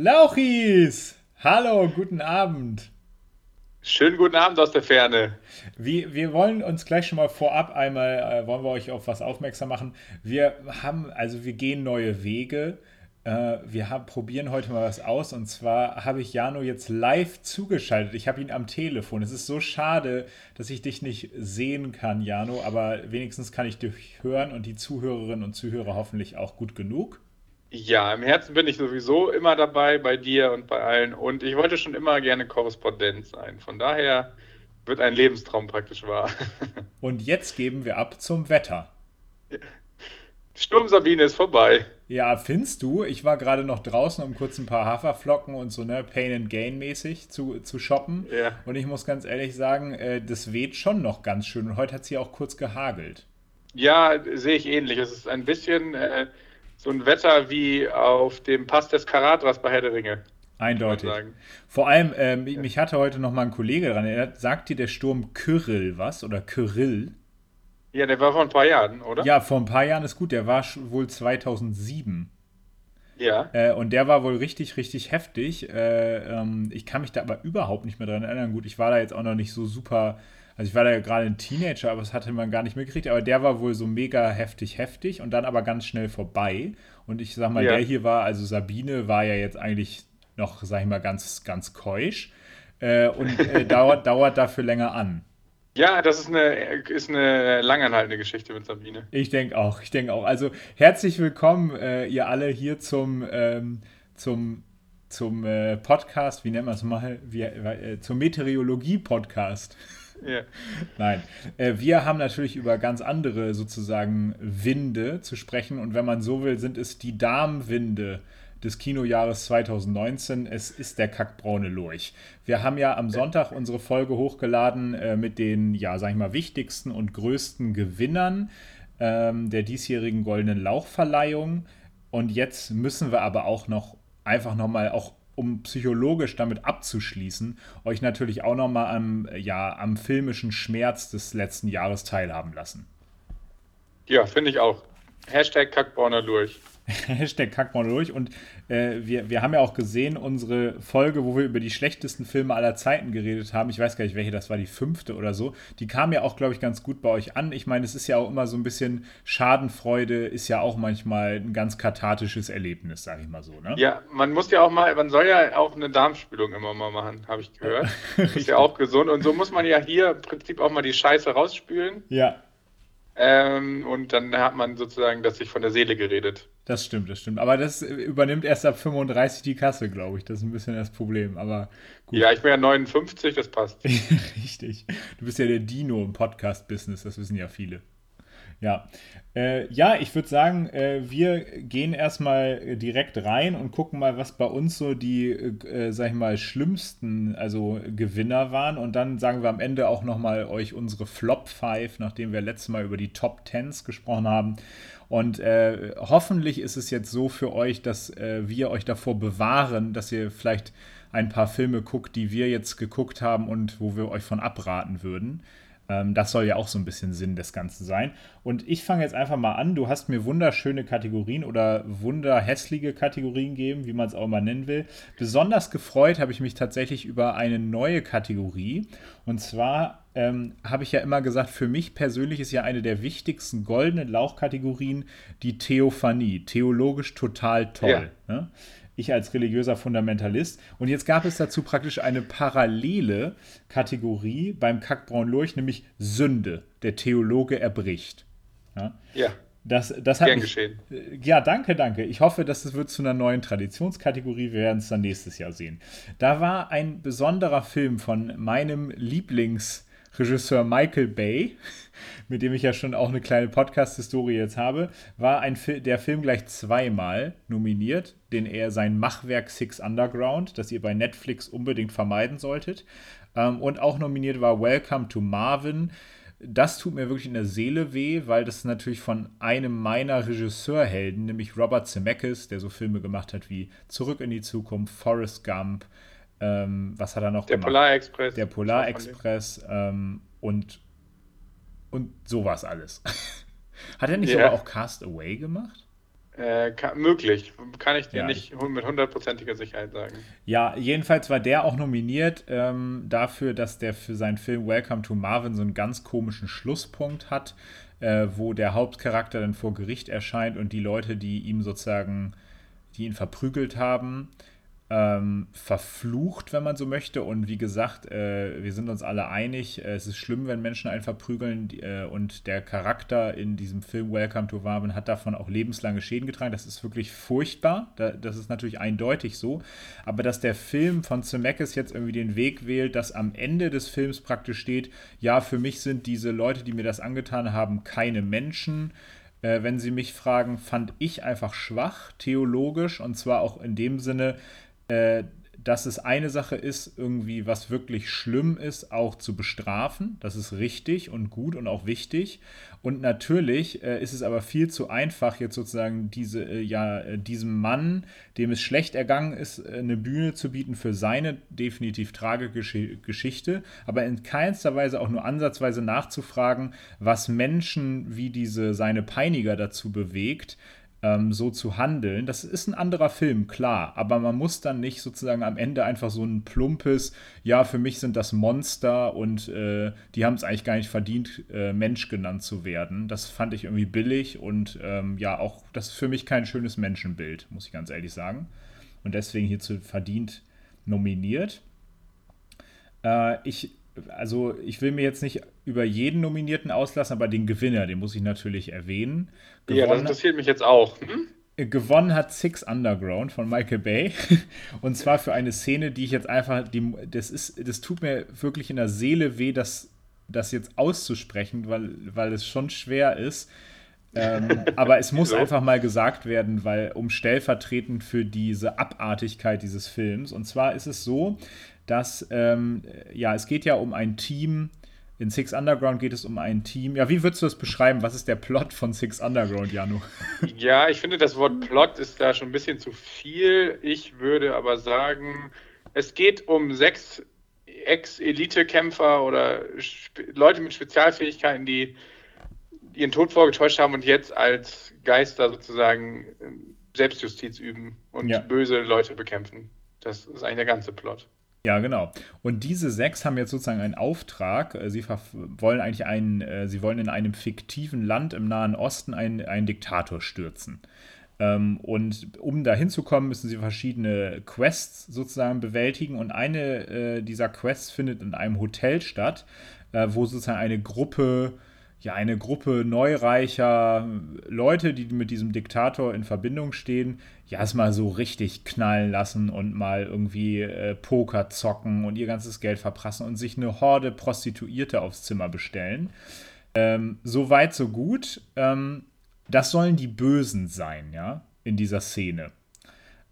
Lauchis! Hallo, guten Abend. Schönen guten Abend aus der Ferne. Wir, wir wollen uns gleich schon mal vorab einmal, äh, wollen wir euch auf was aufmerksam machen. Wir haben, also wir gehen neue Wege. Äh, wir haben, probieren heute mal was aus und zwar habe ich Jano jetzt live zugeschaltet. Ich habe ihn am Telefon. Es ist so schade, dass ich dich nicht sehen kann, Jano, aber wenigstens kann ich dich hören und die Zuhörerinnen und Zuhörer hoffentlich auch gut genug. Ja, im Herzen bin ich sowieso immer dabei, bei dir und bei allen. Und ich wollte schon immer gerne Korrespondent sein. Von daher wird ein Lebenstraum praktisch wahr. Und jetzt geben wir ab zum Wetter. Sturm Sabine ist vorbei. Ja, findest du? Ich war gerade noch draußen, um kurz ein paar Haferflocken und so, ne, Pain and Gain mäßig zu, zu shoppen. Ja. Und ich muss ganz ehrlich sagen, äh, das weht schon noch ganz schön. Und heute hat es hier auch kurz gehagelt. Ja, sehe ich ähnlich. Es ist ein bisschen äh, so ein Wetter wie auf dem Pass des Karatras bei Herr der Ringe. Eindeutig. Vor allem, äh, mich hatte heute noch mal ein Kollege dran. Er sagt dir der Sturm Kyrill was oder Kyrill? Ja, der war vor ein paar Jahren, oder? Ja, vor ein paar Jahren ist gut. Der war wohl 2007. Ja. Äh, und der war wohl richtig, richtig heftig. Äh, ähm, ich kann mich da aber überhaupt nicht mehr dran erinnern. Gut, ich war da jetzt auch noch nicht so super. Also ich war da ja gerade ein Teenager, aber das hatte man gar nicht mitgekriegt. Aber der war wohl so mega heftig, heftig und dann aber ganz schnell vorbei. Und ich sag mal, ja. der hier war, also Sabine war ja jetzt eigentlich noch, sag ich mal, ganz, ganz keusch äh, und äh, dauert, dauert dafür länger an. Ja, das ist eine, ist eine langanhaltende Geschichte mit Sabine. Ich denke auch, ich denke auch. Also herzlich willkommen, äh, ihr alle hier zum, ähm, zum, zum äh, Podcast, wie nennt man es mal, wie, äh, zum Meteorologie-Podcast. Ja. Nein, äh, wir haben natürlich über ganz andere sozusagen Winde zu sprechen und wenn man so will, sind es die Darmwinde des Kinojahres 2019. Es ist der kackbraune Lurch. Wir haben ja am Sonntag unsere Folge hochgeladen äh, mit den, ja, sag ich mal, wichtigsten und größten Gewinnern ähm, der diesjährigen Goldenen Lauchverleihung. Und jetzt müssen wir aber auch noch einfach nochmal, auch um psychologisch damit abzuschließen, euch natürlich auch nochmal am, ja, am filmischen Schmerz des letzten Jahres teilhaben lassen. Ja, finde ich auch. Hashtag Kackbrauner Lurch. Hashtag Kackmaul durch. Und äh, wir, wir haben ja auch gesehen, unsere Folge, wo wir über die schlechtesten Filme aller Zeiten geredet haben. Ich weiß gar nicht, welche das war, die fünfte oder so. Die kam ja auch, glaube ich, ganz gut bei euch an. Ich meine, es ist ja auch immer so ein bisschen Schadenfreude, ist ja auch manchmal ein ganz kathartisches Erlebnis, sage ich mal so. Ne? Ja, man muss ja auch mal, man soll ja auch eine Darmspülung immer mal machen, habe ich gehört. ist ja auch gesund. Und so muss man ja hier im Prinzip auch mal die Scheiße rausspülen. Ja. Ähm, und dann hat man sozusagen das sich von der Seele geredet. Das stimmt, das stimmt. Aber das übernimmt erst ab 35 die Kasse, glaube ich. Das ist ein bisschen das Problem. Aber gut. Ja, ich bin ja 59, das passt. Richtig. Du bist ja der Dino im Podcast-Business, das wissen ja viele. Ja, äh, ja, ich würde sagen, äh, wir gehen erstmal direkt rein und gucken mal, was bei uns so die, äh, sag ich mal, schlimmsten, also Gewinner waren. Und dann sagen wir am Ende auch nochmal euch unsere Flop 5, nachdem wir letztes Mal über die Top 10s gesprochen haben. Und äh, hoffentlich ist es jetzt so für euch, dass äh, wir euch davor bewahren, dass ihr vielleicht ein paar Filme guckt, die wir jetzt geguckt haben und wo wir euch von abraten würden. Ähm, das soll ja auch so ein bisschen Sinn des Ganzen sein. Und ich fange jetzt einfach mal an. Du hast mir wunderschöne Kategorien oder wunderhässliche Kategorien gegeben, wie man es auch mal nennen will. Besonders gefreut habe ich mich tatsächlich über eine neue Kategorie. Und zwar ähm, habe ich ja immer gesagt, für mich persönlich ist ja eine der wichtigsten goldenen Lauchkategorien die Theophanie. Theologisch total toll. Ja. Ne? Ich als religiöser Fundamentalist. Und jetzt gab es dazu praktisch eine parallele Kategorie beim Kackbraun Lurch, nämlich Sünde. Der Theologe erbricht. Ja. ja. Das, das hat Gern mich, geschehen. Ja, danke, danke. Ich hoffe, dass es wird zu einer neuen Traditionskategorie. Wir werden es dann nächstes Jahr sehen. Da war ein besonderer Film von meinem Lieblingsregisseur Michael Bay mit dem ich ja schon auch eine kleine Podcast-Historie jetzt habe, war ein Fi der Film gleich zweimal nominiert, den er sein Machwerk Six Underground, das ihr bei Netflix unbedingt vermeiden solltet. Ähm, und auch nominiert war Welcome to Marvin das tut mir wirklich in der Seele weh, weil das natürlich von einem meiner Regisseurhelden, nämlich Robert Zemeckis, der so Filme gemacht hat wie Zurück in die Zukunft, Forrest Gump, ähm, was hat er noch der gemacht? Der Polarexpress. Der Polarexpress ähm, und, und sowas alles. hat er nicht yeah. sogar auch Cast Away gemacht? Äh, kann, möglich, kann ich dir ja. nicht mit hundertprozentiger Sicherheit sagen. Ja, jedenfalls war der auch nominiert ähm, dafür, dass der für seinen Film Welcome to Marvin so einen ganz komischen Schlusspunkt hat, äh, wo der Hauptcharakter dann vor Gericht erscheint und die Leute, die ihm sozusagen, die ihn verprügelt haben, ähm, verflucht, wenn man so möchte. Und wie gesagt, äh, wir sind uns alle einig, äh, es ist schlimm, wenn Menschen einen verprügeln. Äh, und der Charakter in diesem Film Welcome to Warben hat davon auch lebenslange Schäden getragen. Das ist wirklich furchtbar. Da, das ist natürlich eindeutig so. Aber dass der Film von Zemeckis jetzt irgendwie den Weg wählt, dass am Ende des Films praktisch steht, ja, für mich sind diese Leute, die mir das angetan haben, keine Menschen äh, wenn Sie mich fragen, fand ich einfach schwach, theologisch, und zwar auch in dem Sinne, äh, dass es eine Sache ist, irgendwie was wirklich schlimm ist, auch zu bestrafen. Das ist richtig und gut und auch wichtig. Und natürlich äh, ist es aber viel zu einfach, jetzt sozusagen diese, äh, ja, äh, diesem Mann, dem es schlecht ergangen ist, äh, eine Bühne zu bieten für seine definitiv tragische Geschichte, aber in keinster Weise auch nur ansatzweise nachzufragen, was Menschen wie diese seine Peiniger dazu bewegt, ähm, so zu handeln. Das ist ein anderer Film, klar, aber man muss dann nicht sozusagen am Ende einfach so ein plumpes, ja, für mich sind das Monster und äh, die haben es eigentlich gar nicht verdient, äh, Mensch genannt zu werden. Das fand ich irgendwie billig und ähm, ja, auch das ist für mich kein schönes Menschenbild, muss ich ganz ehrlich sagen. Und deswegen hierzu verdient nominiert. Äh, ich also ich will mir jetzt nicht über jeden Nominierten auslassen, aber den Gewinner, den muss ich natürlich erwähnen. Gewonnen, ja, das interessiert mich jetzt auch. Hm? Äh, gewonnen hat Six Underground von Michael Bay. Und zwar für eine Szene, die ich jetzt einfach, die, das ist, das tut mir wirklich in der Seele weh, das, das jetzt auszusprechen, weil, weil es schon schwer ist. ähm, aber es muss so. einfach mal gesagt werden, weil um stellvertretend für diese Abartigkeit dieses Films. Und zwar ist es so, dass, ähm, ja, es geht ja um ein Team. In Six Underground geht es um ein Team. Ja, wie würdest du das beschreiben? Was ist der Plot von Six Underground, Janu? Ja, ich finde, das Wort Plot ist da schon ein bisschen zu viel. Ich würde aber sagen, es geht um sechs Ex-Elite-Kämpfer oder Leute mit Spezialfähigkeiten, die ihren Tod vorgetäuscht haben und jetzt als Geister sozusagen ähm, Selbstjustiz üben und ja. böse Leute bekämpfen. Das ist eigentlich der ganze Plot. Ja, genau. Und diese sechs haben jetzt sozusagen einen Auftrag. Äh, sie wollen eigentlich einen, äh, sie wollen in einem fiktiven Land im Nahen Osten einen, einen Diktator stürzen. Ähm, und um da hinzukommen, müssen sie verschiedene Quests sozusagen bewältigen. Und eine äh, dieser Quests findet in einem Hotel statt, wo sozusagen eine Gruppe ja, eine Gruppe neureicher Leute, die mit diesem Diktator in Verbindung stehen, ja, es mal so richtig knallen lassen und mal irgendwie äh, Poker zocken und ihr ganzes Geld verprassen und sich eine Horde Prostituierte aufs Zimmer bestellen. Ähm, so weit, so gut. Ähm, das sollen die Bösen sein, ja, in dieser Szene.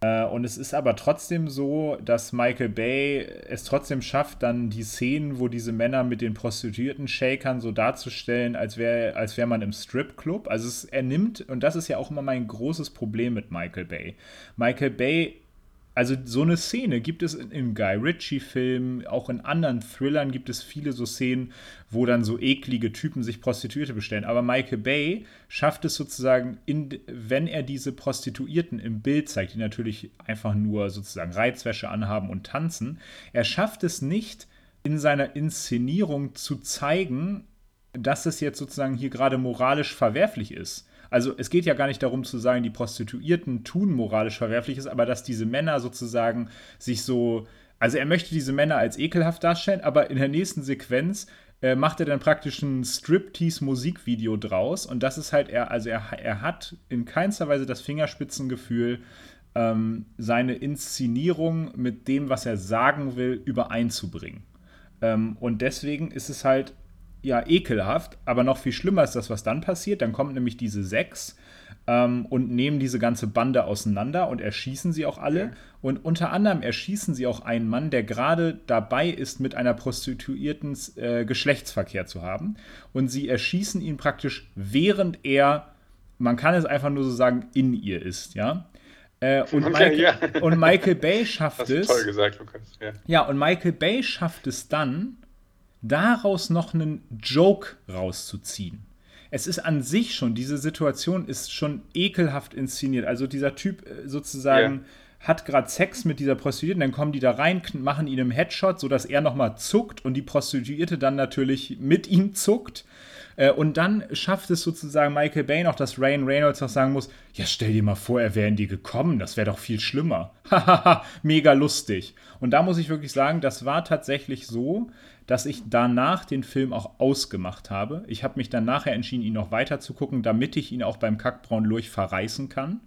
Äh, und es ist aber trotzdem so, dass Michael Bay es trotzdem schafft, dann die Szenen, wo diese Männer mit den Prostituierten shakern, so darzustellen, als wäre als wär man im Stripclub. Also es, er nimmt, und das ist ja auch immer mein großes Problem mit Michael Bay. Michael Bay also so eine Szene gibt es in Guy Ritchie-Filmen, auch in anderen Thrillern gibt es viele so Szenen, wo dann so eklige Typen sich Prostituierte bestellen. Aber Michael Bay schafft es sozusagen, in, wenn er diese Prostituierten im Bild zeigt, die natürlich einfach nur sozusagen Reizwäsche anhaben und tanzen, er schafft es nicht, in seiner Inszenierung zu zeigen, dass es jetzt sozusagen hier gerade moralisch verwerflich ist also es geht ja gar nicht darum zu sagen, die Prostituierten tun moralisch Verwerfliches, aber dass diese Männer sozusagen sich so, also er möchte diese Männer als ekelhaft darstellen, aber in der nächsten Sequenz äh, macht er dann praktisch ein Striptease-Musikvideo draus und das ist halt er, also er, er hat in keinster Weise das Fingerspitzengefühl, ähm, seine Inszenierung mit dem, was er sagen will, übereinzubringen. Ähm, und deswegen ist es halt ja ekelhaft, aber noch viel schlimmer ist das, was dann passiert. Dann kommt nämlich diese sechs ähm, und nehmen diese ganze Bande auseinander und erschießen sie auch alle. Und unter anderem erschießen sie auch einen Mann, der gerade dabei ist, mit einer Prostituierten äh, Geschlechtsverkehr zu haben. Und sie erschießen ihn praktisch, während er, man kann es einfach nur so sagen, in ihr ist, ja. Äh, und, okay, Michael, ja. und, Michael, Bay schafft es. Toll gesagt, Lukas. Ja. ja, und Michael Bay schafft es dann, daraus noch einen Joke rauszuziehen es ist an sich schon, diese Situation ist schon ekelhaft inszeniert. Also dieser Typ äh, sozusagen yeah. hat gerade Sex mit dieser Prostituierten, dann kommen die da rein, machen ihn im Headshot, sodass er nochmal zuckt und die Prostituierte dann natürlich mit ihm zuckt. Äh, und dann schafft es sozusagen Michael Bay noch, dass Ryan Reynolds noch sagen muss: Ja, stell dir mal vor, er wäre in die gekommen, das wäre doch viel schlimmer. Hahaha, mega lustig. Und da muss ich wirklich sagen, das war tatsächlich so, dass ich danach den Film auch ausgemacht habe. Ich habe mich dann nachher entschieden, ihn noch weiter zu gucken, damit ich ihn auch beim Kackbraun Lurch verreißen kann.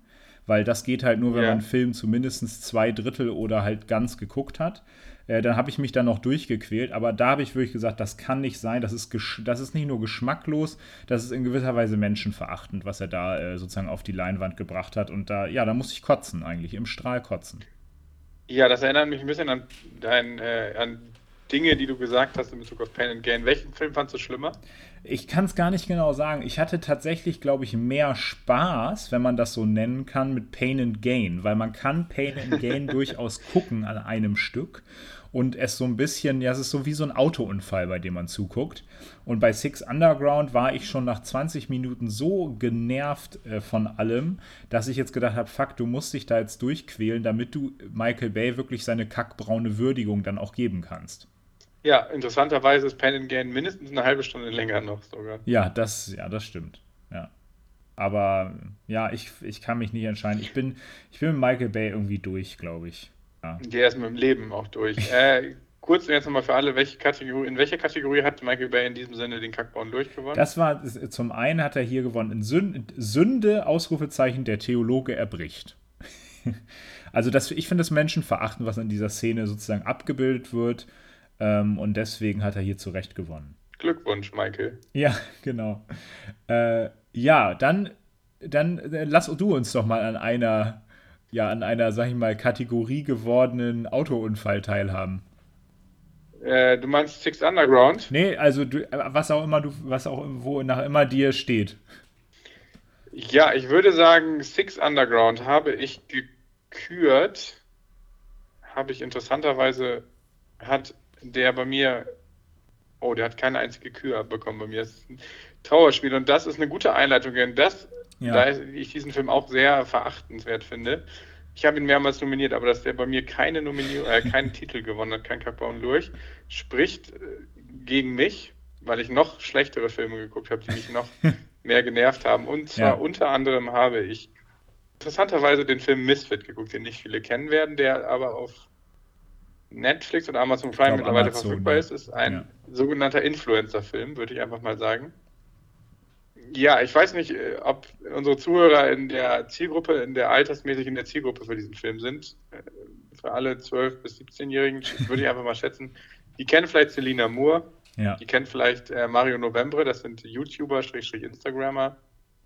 Weil das geht halt nur, wenn ja. man einen Film zumindest zwei Drittel oder halt ganz geguckt hat. Äh, dann habe ich mich dann noch durchgequält. Aber da habe ich wirklich gesagt, das kann nicht sein. Das ist, das ist nicht nur geschmacklos, das ist in gewisser Weise menschenverachtend, was er da äh, sozusagen auf die Leinwand gebracht hat. Und da, ja, da muss ich kotzen eigentlich, im Strahl kotzen. Ja, das erinnert mich ein bisschen an, dein, äh, an Dinge, die du gesagt hast in Bezug auf Pain and Gain. Welchen Film fandest du schlimmer? Ich kann es gar nicht genau sagen. Ich hatte tatsächlich, glaube ich, mehr Spaß, wenn man das so nennen kann, mit Pain and Gain, weil man kann Pain and Gain durchaus gucken an einem Stück und es so ein bisschen, ja, es ist so wie so ein Autounfall, bei dem man zuguckt. Und bei Six Underground war ich schon nach 20 Minuten so genervt äh, von allem, dass ich jetzt gedacht habe, fuck, du musst dich da jetzt durchquälen, damit du Michael Bay wirklich seine kackbraune Würdigung dann auch geben kannst. Ja, interessanterweise ist Pen and Gain mindestens eine halbe Stunde länger noch sogar. Ja, das, ja, das stimmt. Ja. Aber ja, ich, ich kann mich nicht entscheiden. Ich bin, ich bin mit Michael Bay irgendwie durch, glaube ich. Ja. Der ist mit dem Leben auch durch. äh, kurz jetzt nochmal für alle, welche Kategorie, in welcher Kategorie hat Michael Bay in diesem Sinne den Kackbauen durchgewonnen? Das war, zum einen hat er hier gewonnen in Sünde, Ausrufezeichen, der Theologe erbricht. also das, ich finde das Menschenverachten, was in dieser Szene sozusagen abgebildet wird. Ähm, und deswegen hat er hier zu Recht gewonnen. Glückwunsch, Michael. Ja, genau. Äh, ja, dann, dann äh, lass du uns doch mal an einer, ja, an einer, sag ich mal, Kategorie gewordenen Autounfall teilhaben. Äh, du meinst Six Underground? Nee, also du, äh, was auch immer du, was auch wo nach immer dir steht. Ja, ich würde sagen, Six Underground habe ich gekürt. Habe ich interessanterweise, hat der bei mir, oh, der hat keine einzige Kür abbekommen bei mir. Das ist ein Trauerspiel und das ist eine gute Einleitung, denn das, ja. da ich diesen Film auch sehr verachtenswert finde. Ich habe ihn mehrmals nominiert, aber dass der bei mir keine Nominierung, äh, keinen Titel gewonnen hat, kein Kackbau und Lurch, spricht äh, gegen mich, weil ich noch schlechtere Filme geguckt habe, die mich noch mehr genervt haben. Und zwar ja. unter anderem habe ich interessanterweise den Film Misfit geguckt, den nicht viele kennen werden, der aber auf Netflix und Amazon Prime mittlerweile Amazon, verfügbar ist, ist ein ja. sogenannter Influencer-Film, würde ich einfach mal sagen. Ja, ich weiß nicht, äh, ob unsere Zuhörer in der Zielgruppe, in der altersmäßig in der Zielgruppe für diesen Film sind. Äh, für alle 12- bis 17-Jährigen würde ich einfach mal schätzen. Die kennen vielleicht Selina Moore. Ja. Die kennen vielleicht äh, Mario Novembre. Das sind YouTuber, Instagrammer.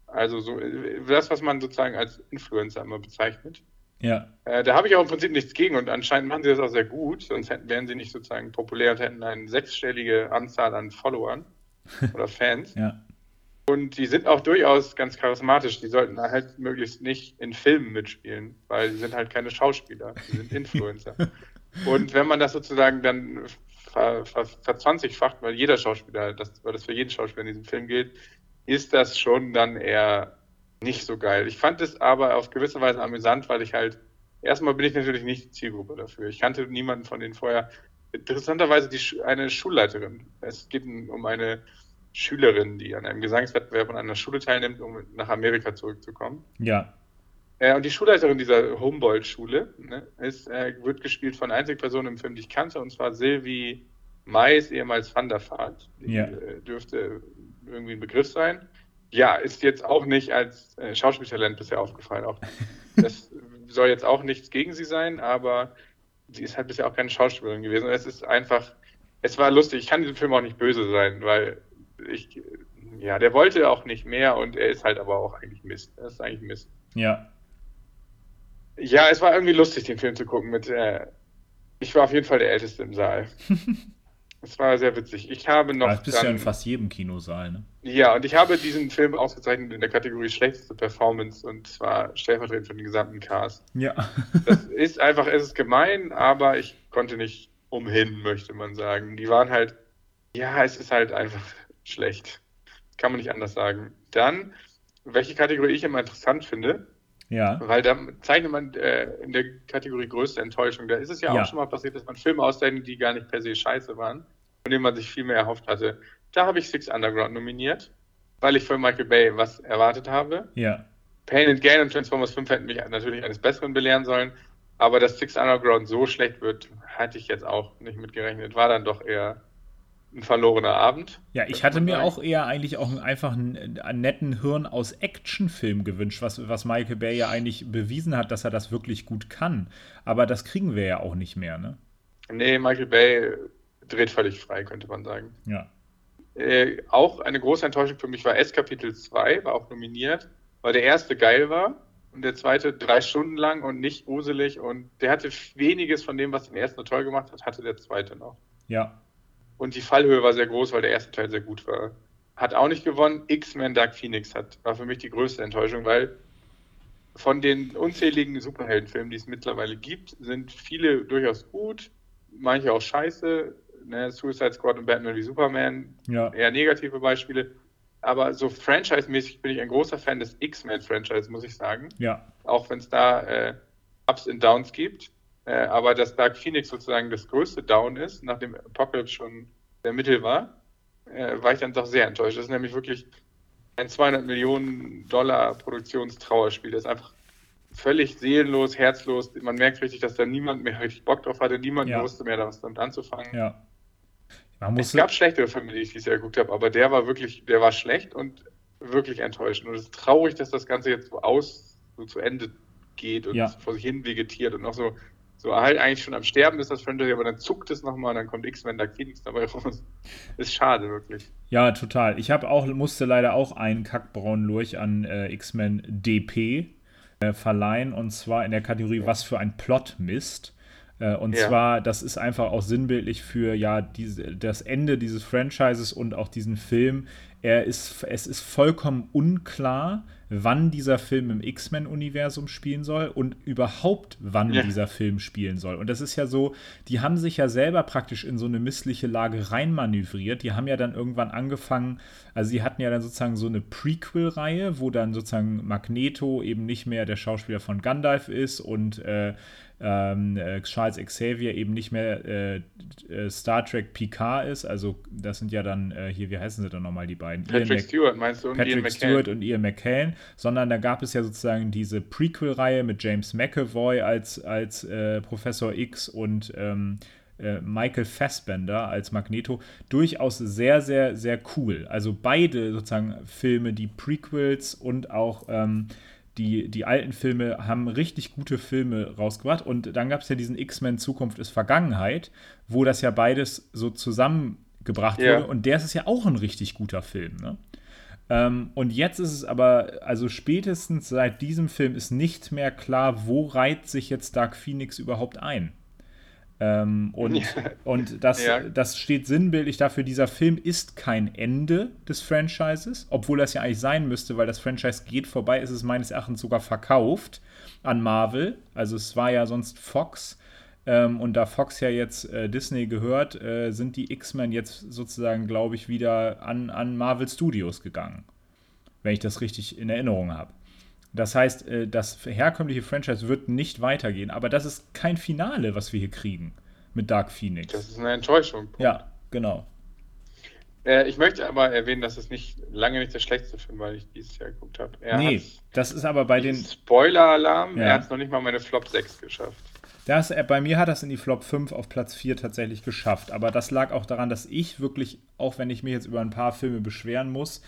Also so, das, was man sozusagen als Influencer immer bezeichnet. Ja. Äh, da habe ich auch im Prinzip nichts gegen und anscheinend machen sie das auch sehr gut, sonst hätten, wären sie nicht sozusagen populär und hätten eine sechsstellige Anzahl an Followern oder Fans. ja. Und die sind auch durchaus ganz charismatisch. Die sollten halt möglichst nicht in Filmen mitspielen, weil sie sind halt keine Schauspieler, die sind Influencer. und wenn man das sozusagen dann ver, ver, verzwanzigfacht, weil jeder Schauspieler, das, weil das für jeden Schauspieler in diesem Film gilt, ist das schon dann eher nicht so geil. Ich fand es aber auf gewisse Weise amüsant, weil ich halt, erstmal bin ich natürlich nicht die Zielgruppe dafür. Ich kannte niemanden von denen vorher. Interessanterweise die, eine Schulleiterin. Es geht um eine Schülerin, die an einem Gesangswettbewerb an einer Schule teilnimmt, um nach Amerika zurückzukommen. Ja. Äh, und die Schulleiterin dieser Humboldt-Schule ne, ist, äh, wird gespielt von einzig Person im Film, die ich kannte, und zwar Sylvie Mais, ehemals Van der Vaart. Die ja. äh, dürfte irgendwie ein Begriff sein. Ja, ist jetzt auch nicht als äh, Schauspieltalent bisher aufgefallen. Auch das soll jetzt auch nichts gegen sie sein, aber sie ist halt bisher auch keine Schauspielerin gewesen. Und es ist einfach, es war lustig. Ich kann diesem Film auch nicht böse sein, weil ich, ja, der wollte auch nicht mehr und er ist halt aber auch eigentlich Mist. Er ist eigentlich Mist. Ja. Ja, es war irgendwie lustig, den Film zu gucken. Mit, äh, ich war auf jeden Fall der Älteste im Saal. Es war sehr witzig. Ich habe noch. Das bist dann, ja in fast jedem Kinosaal, ne? Ja, und ich habe diesen Film ausgezeichnet in der Kategorie schlechteste Performance und zwar stellvertretend für den gesamten Cast. Ja. das ist einfach, es ist gemein, aber ich konnte nicht umhin, möchte man sagen. Die waren halt, ja, es ist halt einfach schlecht. Kann man nicht anders sagen. Dann, welche Kategorie ich immer interessant finde, ja. Weil da zeichnet man äh, in der Kategorie größte Enttäuschung. Da ist es ja, ja, auch schon mal passiert, dass man Filme auszeichnet, die gar nicht per se scheiße waren, von denen man sich viel mehr erhofft hatte. Da habe ich Six Underground nominiert, weil ich für Michael Bay was erwartet habe. Ja. Pain and Gain und Transformers 5 hätten mich natürlich eines Besseren belehren sollen. Aber dass Six Underground so schlecht wird, hatte ich jetzt auch nicht mitgerechnet. War dann doch eher ein verlorener Abend. Ja, ich hatte mir auch eher eigentlich auch einfach einen, einen netten Hirn aus Actionfilm gewünscht, was, was Michael Bay ja eigentlich bewiesen hat, dass er das wirklich gut kann. Aber das kriegen wir ja auch nicht mehr, ne? Nee, Michael Bay dreht völlig frei, könnte man sagen. Ja. Äh, auch eine große Enttäuschung für mich war S Kapitel 2, war auch nominiert, weil der erste geil war und der zweite drei Stunden lang und nicht gruselig und der hatte weniges von dem, was den ersten toll gemacht hat, hatte der zweite noch. Ja, und die Fallhöhe war sehr groß, weil der erste Teil sehr gut war. Hat auch nicht gewonnen. X-Men Dark Phoenix hat, war für mich die größte Enttäuschung, weil von den unzähligen Superheldenfilmen, die es mittlerweile gibt, sind viele durchaus gut, manche auch scheiße. Ne? Suicide Squad und Batman wie Superman, ja. eher negative Beispiele. Aber so franchise-mäßig bin ich ein großer Fan des X-Men-Franchise, muss ich sagen. Ja. Auch wenn es da äh, Ups und Downs gibt. Äh, aber dass Dark Phoenix sozusagen das größte Down ist, nachdem Apocalypse schon der Mittel war, äh, war ich dann doch sehr enttäuscht. Das ist nämlich wirklich ein 200 Millionen Dollar Produktionstrauerspiel. Das ist einfach völlig seelenlos, herzlos. Man merkt richtig, dass da niemand mehr richtig Bock drauf hatte. Niemand ja. wusste mehr, was damit anzufangen. Ja. es gab schlechtere Filme, die ich dieses Jahr geguckt habe, aber der war wirklich, der war schlecht und wirklich enttäuschend. Und es ist traurig, dass das Ganze jetzt so aus, so zu Ende geht und ja. vor sich hin vegetiert und noch so so halt eigentlich schon am Sterben ist das Franchise, aber dann zuckt es nochmal und dann kommt X-Men Dark Phoenix dabei raus. Ist schade, wirklich. Ja, total. Ich habe auch, musste leider auch einen kackbraunen Lurch an äh, X-Men DP äh, verleihen und zwar in der Kategorie. Was für ein Plot-Mist. Äh, und ja. zwar, das ist einfach auch sinnbildlich für ja diese, das Ende dieses Franchises und auch diesen Film. Er ist, es ist vollkommen unklar, wann dieser Film im X-Men-Universum spielen soll und überhaupt, wann ja. dieser Film spielen soll. Und das ist ja so, die haben sich ja selber praktisch in so eine missliche Lage reinmanövriert. Die haben ja dann irgendwann angefangen, also sie hatten ja dann sozusagen so eine Prequel-Reihe, wo dann sozusagen Magneto eben nicht mehr der Schauspieler von Gandalf ist und äh, ähm, äh, Charles Xavier eben nicht mehr äh, äh, Star Trek Picard ist. Also das sind ja dann äh, hier, wie heißen sie dann nochmal die beiden? Patrick Ian Stewart meinst du und Patrick Ian Stewart und Ian McKellen. Sondern da gab es ja sozusagen diese Prequel-Reihe mit James McAvoy als, als äh, Professor X und ähm, äh, Michael Fassbender als Magneto durchaus sehr, sehr, sehr cool. Also beide sozusagen Filme, die Prequels und auch ähm, die, die alten Filme haben richtig gute Filme rausgebracht. Und dann gab es ja diesen X-Men Zukunft ist Vergangenheit, wo das ja beides so zusammengebracht ja. wurde. Und der ist ja auch ein richtig guter Film. Ne? Ähm, und jetzt ist es aber, also spätestens seit diesem Film ist nicht mehr klar, wo reiht sich jetzt Dark Phoenix überhaupt ein. Ähm, und, ja. und das, ja. das steht sinnbildlich dafür, dieser Film ist kein Ende des Franchises, obwohl das ja eigentlich sein müsste, weil das Franchise geht vorbei, ist es meines Erachtens sogar verkauft an Marvel. Also es war ja sonst Fox. Ähm, und da Fox ja jetzt äh, Disney gehört, äh, sind die X-Men jetzt sozusagen, glaube ich, wieder an, an Marvel Studios gegangen. Wenn ich das richtig in Erinnerung habe. Das heißt, äh, das herkömmliche Franchise wird nicht weitergehen, aber das ist kein Finale, was wir hier kriegen mit Dark Phoenix. Das ist eine Enttäuschung. Ja, genau. Äh, ich möchte aber erwähnen, dass es nicht lange nicht der schlechteste Film war, den ich dieses Jahr geguckt habe. nee, das ist aber bei den. Spoiler-Alarm, ja. er hat es noch nicht mal meine Flop 6 geschafft. Das, äh, bei mir hat das in die Flop 5 auf Platz 4 tatsächlich geschafft. Aber das lag auch daran, dass ich wirklich, auch wenn ich mich jetzt über ein paar Filme beschweren muss,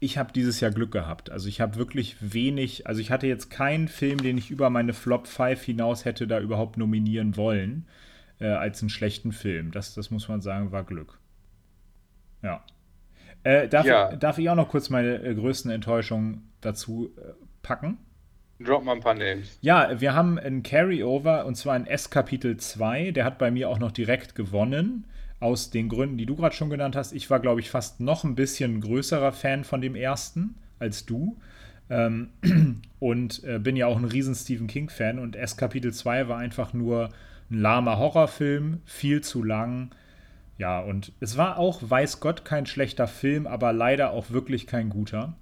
ich habe dieses Jahr Glück gehabt. Also ich habe wirklich wenig, also ich hatte jetzt keinen Film, den ich über meine Flop 5 hinaus hätte da überhaupt nominieren wollen, äh, als einen schlechten Film. Das, das muss man sagen, war Glück. Ja. Äh, darf, ja. ich, darf ich auch noch kurz meine äh, größten Enttäuschungen dazu äh, packen? Drop mal ein paar Names. Ja, wir haben ein Carryover und zwar ein S-Kapitel 2. Der hat bei mir auch noch direkt gewonnen. Aus den Gründen, die du gerade schon genannt hast. Ich war, glaube ich, fast noch ein bisschen größerer Fan von dem ersten als du. Ähm, und äh, bin ja auch ein riesen Stephen King-Fan. Und S Kapitel 2 war einfach nur ein lahmer Horrorfilm, viel zu lang. Ja, und es war auch, weiß Gott, kein schlechter Film, aber leider auch wirklich kein guter.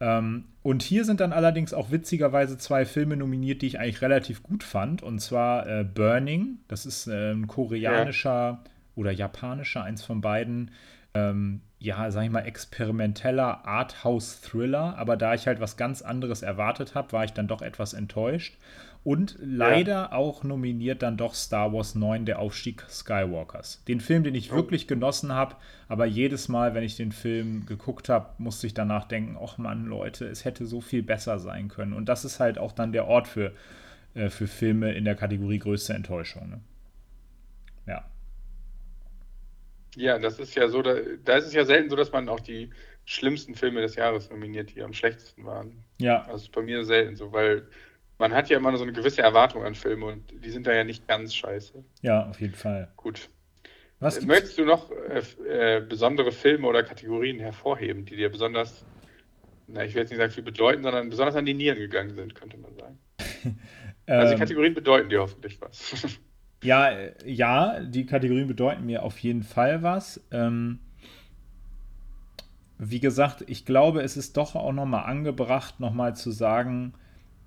Ähm, und hier sind dann allerdings auch witzigerweise zwei Filme nominiert, die ich eigentlich relativ gut fand. Und zwar äh, Burning, das ist äh, ein koreanischer ja. Oder japanischer, eins von beiden. Ähm, ja, sag ich mal, experimenteller Arthouse-Thriller, aber da ich halt was ganz anderes erwartet habe, war ich dann doch etwas enttäuscht. Und leider ja. auch nominiert dann doch Star Wars 9, der Aufstieg Skywalkers. Den Film, den ich oh. wirklich genossen habe, aber jedes Mal, wenn ich den Film geguckt habe, musste ich danach denken, ach Mann, Leute, es hätte so viel besser sein können. Und das ist halt auch dann der Ort für, äh, für Filme in der Kategorie größte Enttäuschung. Ne? Ja. Ja, das ist ja so, da, da ist es ja selten so, dass man auch die schlimmsten Filme des Jahres nominiert, die am schlechtesten waren. Ja. Das ist bei mir selten so, weil man hat ja immer so eine gewisse Erwartung an Filme und die sind da ja nicht ganz scheiße. Ja, auf jeden Fall. Gut. Was äh, Möchtest du noch äh, äh, besondere Filme oder Kategorien hervorheben, die dir besonders, na, ich will jetzt nicht sagen viel bedeuten, sondern besonders an die Nieren gegangen sind, könnte man sagen? also die ähm. Kategorien bedeuten dir hoffentlich was. Ja, ja, die Kategorien bedeuten mir auf jeden Fall was. Ähm, wie gesagt, ich glaube, es ist doch auch nochmal angebracht, nochmal zu sagen,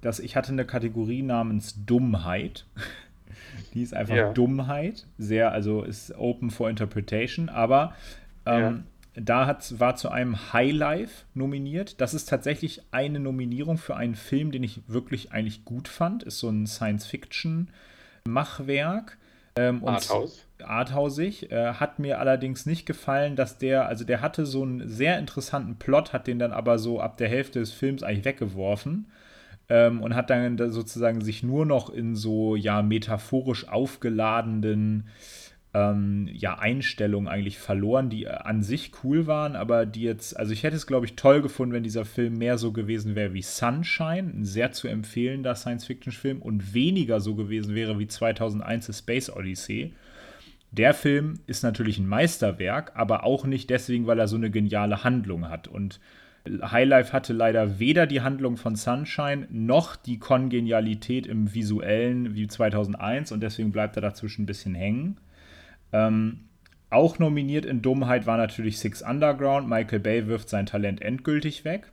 dass ich hatte eine Kategorie namens Dummheit. Die ist einfach ja. Dummheit. Sehr, also ist open for interpretation, aber ähm, ja. da hat, war zu einem Highlife nominiert. Das ist tatsächlich eine Nominierung für einen Film, den ich wirklich eigentlich gut fand. Ist so ein Science-Fiction- Machwerk. Ähm, Arthouse. Arthausig. Äh, hat mir allerdings nicht gefallen, dass der, also der hatte so einen sehr interessanten Plot, hat den dann aber so ab der Hälfte des Films eigentlich weggeworfen. Ähm, und hat dann sozusagen sich nur noch in so, ja, metaphorisch aufgeladenen ähm, ja, Einstellungen eigentlich verloren, die äh, an sich cool waren, aber die jetzt, also ich hätte es, glaube ich, toll gefunden, wenn dieser Film mehr so gewesen wäre wie Sunshine, ein sehr zu empfehlender Science-Fiction-Film, und weniger so gewesen wäre wie 2001 A Space Odyssey. Der Film ist natürlich ein Meisterwerk, aber auch nicht deswegen, weil er so eine geniale Handlung hat. Und Highlife hatte leider weder die Handlung von Sunshine noch die Kongenialität im Visuellen wie 2001 und deswegen bleibt er dazwischen ein bisschen hängen. Ähm, auch nominiert in Dummheit war natürlich Six Underground. Michael Bay wirft sein Talent endgültig weg.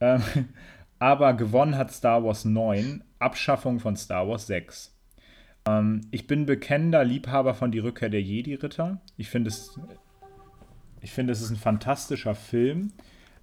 Ähm, aber gewonnen hat Star Wars 9, Abschaffung von Star Wars 6. Ähm, ich bin bekennender Liebhaber von Die Rückkehr der Jedi-Ritter. Ich finde es, ich find, es ist ein fantastischer Film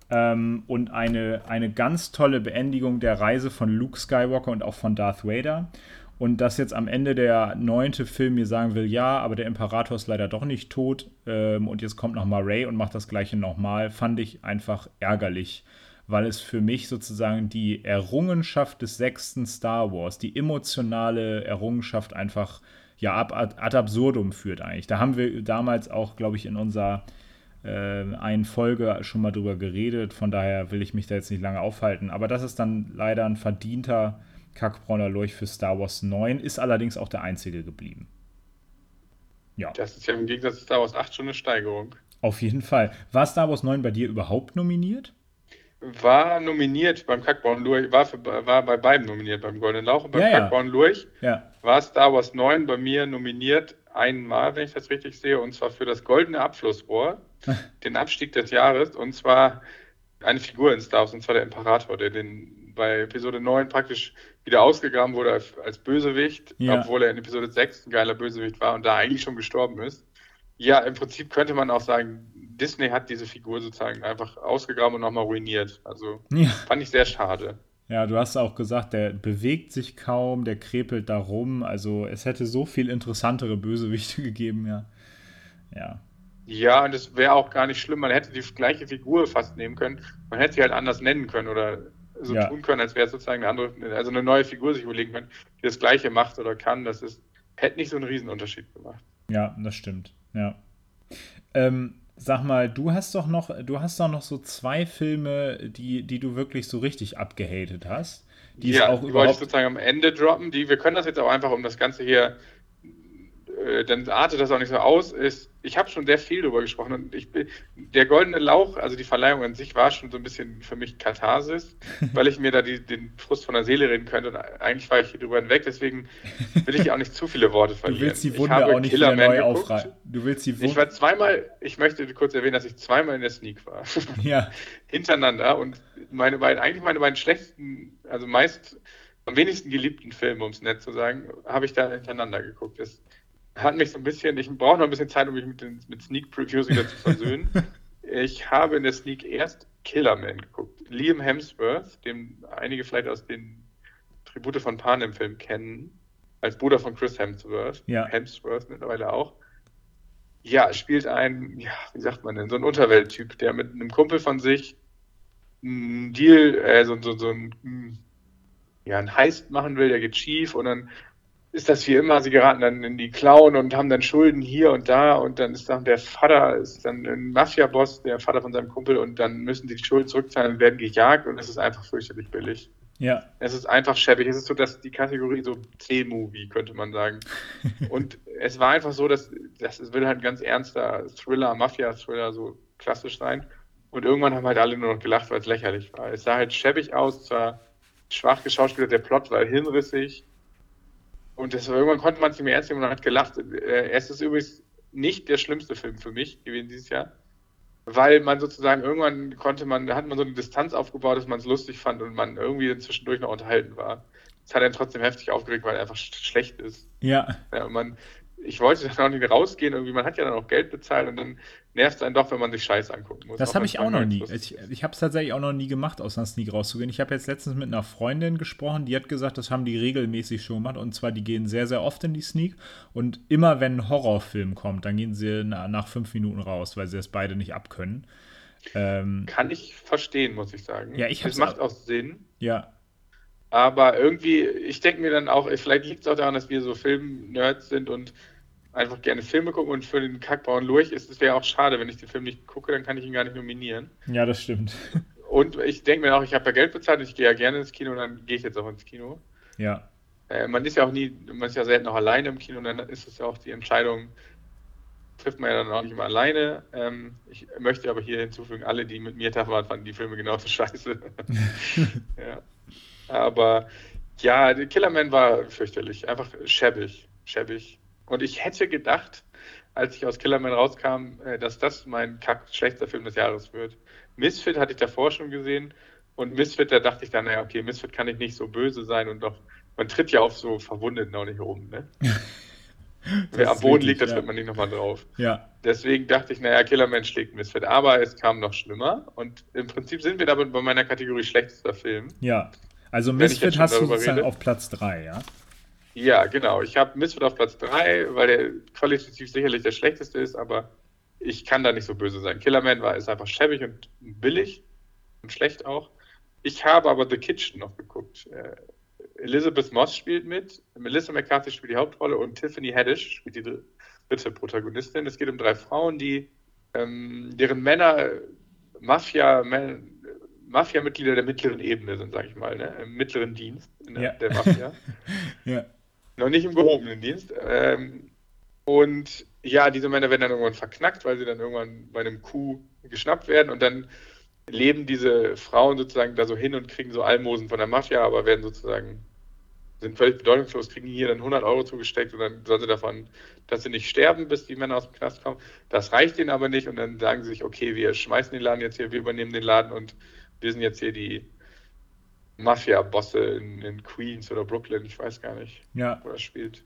ähm, und eine, eine ganz tolle Beendigung der Reise von Luke Skywalker und auch von Darth Vader. Und dass jetzt am Ende der neunte Film mir sagen will, ja, aber der Imperator ist leider doch nicht tot ähm, und jetzt kommt nochmal Ray und macht das gleiche nochmal, fand ich einfach ärgerlich, weil es für mich sozusagen die Errungenschaft des sechsten Star Wars, die emotionale Errungenschaft einfach ja ab, ad, absurdum führt eigentlich. Da haben wir damals auch, glaube ich, in unserer äh, einen Folge schon mal drüber geredet, von daher will ich mich da jetzt nicht lange aufhalten. Aber das ist dann leider ein verdienter Kackbrauner Lurch für Star Wars 9, ist allerdings auch der einzige geblieben. Ja. Das ist ja im Gegensatz zu Star Wars 8 schon eine Steigerung. Auf jeden Fall. War Star Wars 9 bei dir überhaupt nominiert? War nominiert beim Kackbraun Lurch, war, für, war bei beiden nominiert, beim Goldenen Lauch und beim ja, Kackbraun Lurch. Ja. War Star Wars 9 bei mir nominiert einmal, wenn ich das richtig sehe, und zwar für das Goldene Abflussrohr, den Abstieg des Jahres, und zwar eine Figur in Star Wars, und zwar der Imperator, der den bei Episode 9 praktisch wieder ausgegraben wurde als, Bösewicht, ja. obwohl er in Episode 6 ein geiler Bösewicht war und da eigentlich schon gestorben ist. Ja, im Prinzip könnte man auch sagen, Disney hat diese Figur sozusagen einfach ausgegraben und nochmal ruiniert. Also ja. fand ich sehr schade. Ja, du hast auch gesagt, der bewegt sich kaum, der krepelt da rum. Also es hätte so viel interessantere Bösewichte gegeben, ja. Ja. Ja, und es wäre auch gar nicht schlimm. Man hätte die gleiche Figur fast nehmen können. Man hätte sie halt anders nennen können oder so ja. tun können, als wäre es sozusagen eine andere, also eine neue Figur sich überlegen können, die das Gleiche macht oder kann. Das ist, hätte nicht so einen Riesenunterschied gemacht. Ja, das stimmt. Ja. Ähm, Sag mal, du hast doch noch, du hast doch noch so zwei Filme, die, die du wirklich so richtig abgehatet hast. Die ja, auch die wollte ich sozusagen am Ende droppen. Die, wir können das jetzt auch einfach, um das Ganze hier äh, dann artet das auch nicht so aus, ist, ich habe schon sehr viel darüber gesprochen und ich bin, der goldene Lauch, also die Verleihung an sich war schon so ein bisschen für mich Katharsis, weil ich mir da die, den Frust von der Seele reden könnte und eigentlich war ich hier drüber hinweg, deswegen will ich auch nicht zu viele Worte verlieren. Du willst die Wunde auch nicht Killer wieder neu aufreißen. Du willst die Wunde. Ich war zweimal, ich möchte kurz erwähnen, dass ich zweimal in der Sneak war. Ja. Hintereinander und meine beiden, eigentlich meine beiden schlechtesten, also meist am wenigsten geliebten Filme, um es nett zu sagen, habe ich da hintereinander geguckt. Das hat mich so ein bisschen, ich brauche noch ein bisschen Zeit, um mich mit, den, mit Sneak Previews wieder zu versöhnen. ich habe in der Sneak erst Killerman geguckt. Liam Hemsworth, den einige vielleicht aus den Tribute von Panem Film kennen, als Bruder von Chris Hemsworth. Ja. Hemsworth mittlerweile auch. Ja, spielt ein, ja, wie sagt man denn, so ein Unterwelttyp, der mit einem Kumpel von sich einen Deal, äh, so, so, so ein, ja, ein Heist machen will, der geht schief und dann ist das wie immer, sie geraten dann in die Clown und haben dann Schulden hier und da und dann ist dann der Vater, ist dann ein Mafia-Boss, der Vater von seinem Kumpel und dann müssen die die Schulden zurückzahlen und werden gejagt und es ist einfach fürchterlich billig. Ja. Es ist einfach schäbig. Es ist so, dass die Kategorie so C-Movie, könnte man sagen. und es war einfach so, dass das will halt ein ganz ernster Thriller, Mafia-Thriller, so klassisch sein. Und irgendwann haben halt alle nur noch gelacht, weil es lächerlich war. Es sah halt schäbig aus, zwar schwach geschauspielert, der Plot war hinrissig, und das, irgendwann konnte man es nicht mehr ernst nehmen und hat gelacht. Äh, es ist übrigens nicht der schlimmste Film für mich gewesen dieses Jahr, weil man sozusagen irgendwann konnte man, da hat man so eine Distanz aufgebaut, dass man es lustig fand und man irgendwie zwischendurch noch unterhalten war. Das hat einen trotzdem heftig aufgeregt, weil er einfach schlecht ist. Ja. ja man, ich wollte dann auch nicht rausgehen, irgendwie, man hat ja dann auch Geld bezahlt und dann nervt es einen doch, wenn man sich Scheiß angucken muss. Das habe ich auch noch nie. Ich, ich habe es tatsächlich auch noch nie gemacht, aus einer Sneak rauszugehen. Ich habe jetzt letztens mit einer Freundin gesprochen, die hat gesagt, das haben die regelmäßig schon gemacht und zwar, die gehen sehr, sehr oft in die Sneak und immer wenn ein Horrorfilm kommt, dann gehen sie nach fünf Minuten raus, weil sie es beide nicht abkönnen. Ähm, Kann ich verstehen, muss ich sagen. Ja, ich Das macht auch Sinn. Ja, aber irgendwie, ich denke mir dann auch, vielleicht liegt es auch daran, dass wir so Film-Nerds sind und einfach gerne Filme gucken und für den Kackbauern Lurch ist es wäre auch schade, wenn ich den Film nicht gucke, dann kann ich ihn gar nicht nominieren. Ja, das stimmt. Und ich denke mir auch, ich habe ja Geld bezahlt und ich gehe ja gerne ins Kino und dann gehe ich jetzt auch ins Kino. Ja. Äh, man ist ja auch nie, man ist ja selten auch alleine im Kino und dann ist es ja auch die Entscheidung, trifft man ja dann auch nicht immer alleine. Ähm, ich möchte aber hier hinzufügen, alle, die mit mir da waren, fanden die Filme genauso scheiße. ja. Aber ja, Killerman war fürchterlich, einfach schäbig, schäbig. Und ich hätte gedacht, als ich aus Killerman rauskam, äh, dass das mein kack schlechtester Film des Jahres wird. Misfit hatte ich davor schon gesehen und Misfit, da dachte ich dann, naja, okay, Misfit kann ich nicht so böse sein und doch, man tritt ja auf so Verwundeten auch nicht rum, ne? Wer am Boden liegt, da ja. tritt man nicht nochmal drauf. Ja. Deswegen dachte ich, naja, Killerman schlägt Misfit. Aber es kam noch schlimmer. Und im Prinzip sind wir damit bei meiner Kategorie schlechtester Film. Ja. Also Misfit hast du sozusagen rede. auf Platz 3, ja? Ja, genau. Ich habe Misfit auf Platz 3, weil der qualitativ sicherlich der schlechteste ist, aber ich kann da nicht so böse sein. Killerman war ist einfach schäbig und billig und schlecht auch. Ich habe aber The Kitchen noch geguckt. Äh, Elizabeth Moss spielt mit, Melissa McCarthy spielt die Hauptrolle und Tiffany Haddish spielt die dritte Protagonistin. Es geht um drei Frauen, die ähm, deren Männer Mafia, Mafia-Mitglieder der mittleren Ebene sind, sag ich mal, ne? im mittleren Dienst der, ja. der Mafia. ja. Noch nicht im gehobenen Dienst. Ähm, und ja, diese Männer werden dann irgendwann verknackt, weil sie dann irgendwann bei einem Coup geschnappt werden und dann leben diese Frauen sozusagen da so hin und kriegen so Almosen von der Mafia, aber werden sozusagen, sind völlig bedeutungslos, kriegen hier dann 100 Euro zugesteckt und dann sollen sie davon, dass sie nicht sterben, bis die Männer aus dem Knast kommen. Das reicht ihnen aber nicht und dann sagen sie sich, okay, wir schmeißen den Laden jetzt hier, wir übernehmen den Laden und wir sind jetzt hier die Mafia-Bosse in, in, Queens oder Brooklyn, ich weiß gar nicht, ja. wo er spielt.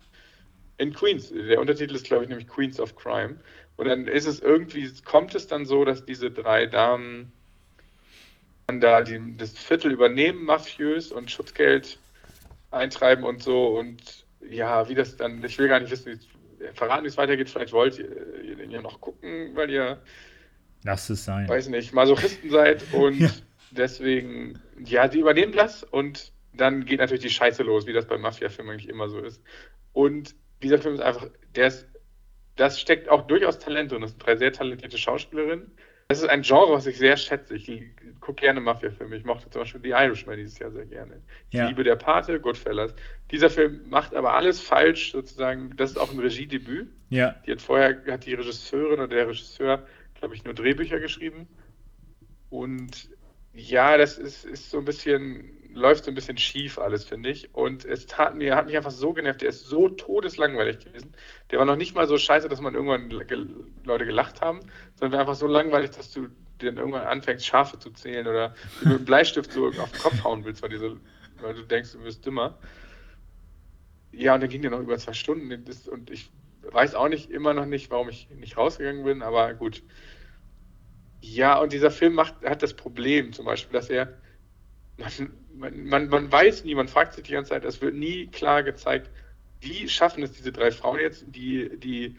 In Queens, der Untertitel ist, glaube ich, nämlich Queens of Crime. Und dann ist es irgendwie, kommt es dann so, dass diese drei Damen dann da die, das Viertel übernehmen, mafiös und Schutzgeld eintreiben und so. Und ja, wie das dann, ich will gar nicht wissen, wie, verraten, wie es weitergeht. Vielleicht wollt ihr, ihr ja noch gucken, weil ihr, Lass es sein. weiß nicht, Masochisten seid und. Ja deswegen, ja, die übernehmen das und dann geht natürlich die Scheiße los, wie das bei Mafia-Filmen eigentlich immer so ist. Und dieser Film ist einfach, der ist das steckt auch durchaus Talent drin. Das sind drei sehr talentierte Schauspielerinnen. Das ist ein Genre, was ich sehr schätze. Ich gucke gerne Mafia-Filme. Ich mochte zum Beispiel The Irishman dieses Jahr sehr gerne. Ich ja. liebe Der Pate, Goodfellas. Dieser Film macht aber alles falsch, sozusagen. Das ist auch ein Regiedebüt. Ja. Die hat vorher, hat die Regisseurin oder der Regisseur, glaube ich, nur Drehbücher geschrieben. Und ja, das ist, ist so ein bisschen läuft so ein bisschen schief alles, finde ich. Und es tat mir, hat mich einfach so genervt. Der ist so todeslangweilig gewesen. Der war noch nicht mal so scheiße, dass man irgendwann ge Leute gelacht haben, sondern einfach so langweilig, dass du dann irgendwann anfängst, Schafe zu zählen oder mit einem Bleistift so auf den Kopf hauen willst, weil, diese, weil du denkst, du wirst dümmer. Ja, und dann ging der noch über zwei Stunden und ich weiß auch nicht, immer noch nicht, warum ich nicht rausgegangen bin, aber gut. Ja, und dieser Film macht, hat das Problem zum Beispiel, dass er man, man, man weiß nie, man fragt sich die ganze Zeit, es wird nie klar gezeigt, wie schaffen es diese drei Frauen jetzt, die, die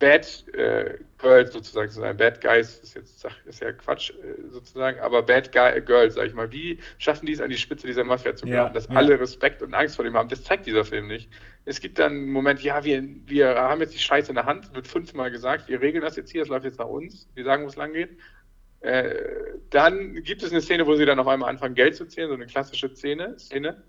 Bad äh, Girls sozusagen zu sein. Bad Guys ist jetzt ist ja Quatsch äh, sozusagen, aber Bad Guy, Girls, sag ich mal. Wie schaffen die es an die Spitze dieser Mafia zu kommen, ja, dass ja. alle Respekt und Angst vor dem haben? Das zeigt dieser Film nicht. Es gibt dann einen Moment, ja, wir, wir haben jetzt die Scheiße in der Hand, wird fünfmal gesagt, wir regeln das jetzt hier, das läuft jetzt nach uns, wir sagen, wo es lang geht. Äh, dann gibt es eine Szene, wo sie dann auf einmal anfangen, Geld zu zählen, so eine klassische Szene. Szene.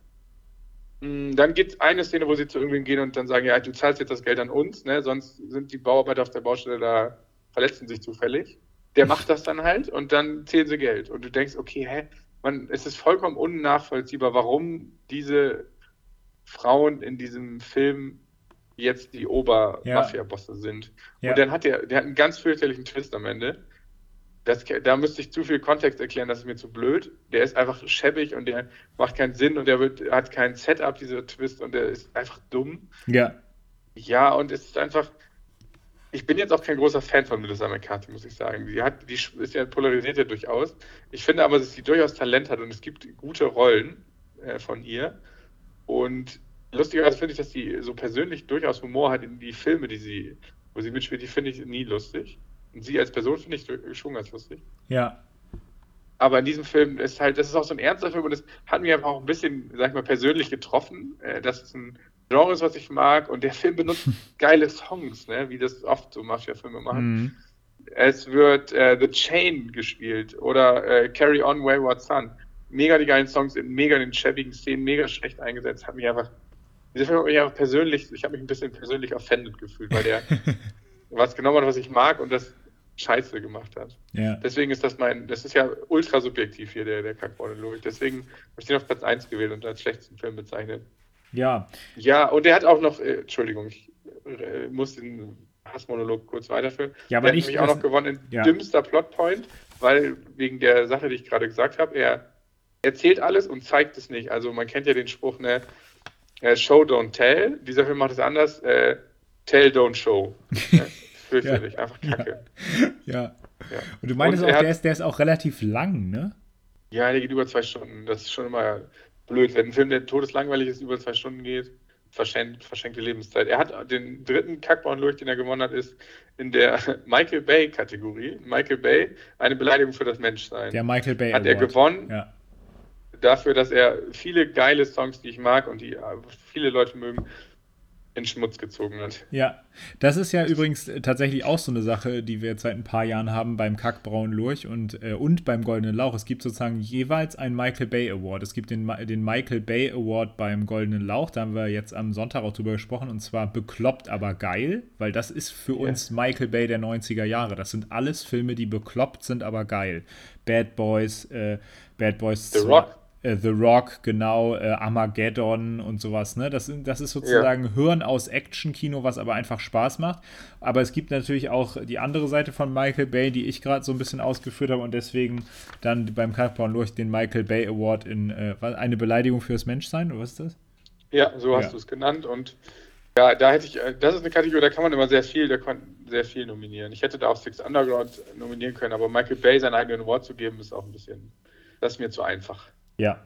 Mm, dann gibt es eine Szene, wo sie zu irgendwem gehen und dann sagen, ja, du zahlst jetzt das Geld an uns, ne? sonst sind die Bauarbeiter auf der Baustelle da, verletzen sich zufällig. Der macht das dann halt und dann zählen sie Geld. Und du denkst, okay, hä, man, es ist vollkommen unnachvollziehbar, warum diese Frauen in diesem Film jetzt die Ober-Mafia-Bosse ja. sind. Ja. Und dann hat der, der hat einen ganz fürchterlichen Twist am Ende das, da müsste ich zu viel Kontext erklären, das ist mir zu blöd. Der ist einfach schäbig und der macht keinen Sinn und der wird, hat kein Setup, dieser Twist, und der ist einfach dumm. Ja. Ja, und es ist einfach. Ich bin jetzt auch kein großer Fan von Melissa McCarthy, muss ich sagen. Die, hat, die ist ja polarisiert ja durchaus. Ich finde aber, dass sie durchaus Talent hat und es gibt gute Rollen äh, von ihr. Und lustigerweise finde ich, dass sie so persönlich durchaus Humor hat in die Filme, die sie, wo sie mitspielt, die finde ich nie lustig. Und sie als Person finde ich schon ganz lustig. Ja. Aber in diesem Film ist halt, das ist auch so ein ernster Film und das hat mich einfach auch ein bisschen, sag ich mal, persönlich getroffen. Äh, das ist ein Genre, was ich mag und der Film benutzt geile Songs, ne? wie das oft so Mafia-Filme machen. Mhm. Es wird äh, The Chain gespielt oder äh, Carry On Wayward Son. Mega die geilen Songs in mega den schäbigen Szenen, mega schlecht eingesetzt. Hat mich einfach, dieser Film hat mich einfach persönlich, ich habe mich ein bisschen persönlich offended gefühlt, weil der was genommen hat, was ich mag und das Scheiße gemacht hat. Ja. Deswegen ist das mein, das ist ja ultra subjektiv hier, der, der Kackmonolog. Deswegen habe ich den auf Platz 1 gewählt und als schlechtesten Film bezeichnet. Ja. Ja, und der hat auch noch, äh, Entschuldigung, ich äh, muss den Hassmonolog kurz weiterführen. Ja, aber der nicht. hat mich auch noch gewonnen in ja. dümmster Plotpoint, weil wegen der Sache, die ich gerade gesagt habe, er erzählt alles und zeigt es nicht. Also man kennt ja den Spruch, ne, äh, Show don't tell. Dieser Film macht es anders, äh, Tell don't show. Ne? Fürchterlich, ja. einfach kacke. Ja. ja. Und du meinst Und auch, der, ist, der ist auch relativ lang, ne? Ja, der geht über zwei Stunden. Das ist schon immer blöd, wenn ein Film, der todeslangweilig ist, über zwei Stunden geht. Verschenkt, verschenkte Lebenszeit. Er hat den dritten Kackbauern durch, den er gewonnen hat, ist in der Michael Bay-Kategorie. Michael Bay, eine Beleidigung für das Menschsein. Der Michael Bay Hat Award. er gewonnen ja. dafür, dass er viele geile Songs, die ich mag und die viele Leute mögen, in Schmutz gezogen hat. Ja, das ist ja übrigens tatsächlich auch so eine Sache, die wir jetzt seit ein paar Jahren haben beim Kackbraun Lurch und, äh, und beim Goldenen Lauch. Es gibt sozusagen jeweils einen Michael Bay Award. Es gibt den, den Michael Bay Award beim Goldenen Lauch, da haben wir jetzt am Sonntag auch drüber gesprochen, und zwar bekloppt, aber geil, weil das ist für yeah. uns Michael Bay der 90er Jahre. Das sind alles Filme, die bekloppt sind, aber geil. Bad Boys, äh, Bad Boys The 2, Rock äh, The Rock, genau, äh, Armageddon und sowas. Ne? Das, das ist sozusagen ja. Hören aus Action-Kino, was aber einfach Spaß macht. Aber es gibt natürlich auch die andere Seite von Michael Bay, die ich gerade so ein bisschen ausgeführt habe und deswegen dann beim Kampfbahn durch den Michael Bay Award in äh, eine Beleidigung fürs Menschsein, oder was ist das? Ja, so hast ja. du es genannt und ja, da hätte ich, äh, das ist eine Kategorie, da kann man immer sehr viel, da kann sehr viel nominieren. Ich hätte da auch Six Underground nominieren können, aber Michael Bay seinen eigenen Award zu geben, ist auch ein bisschen, das ist mir zu einfach. Ja.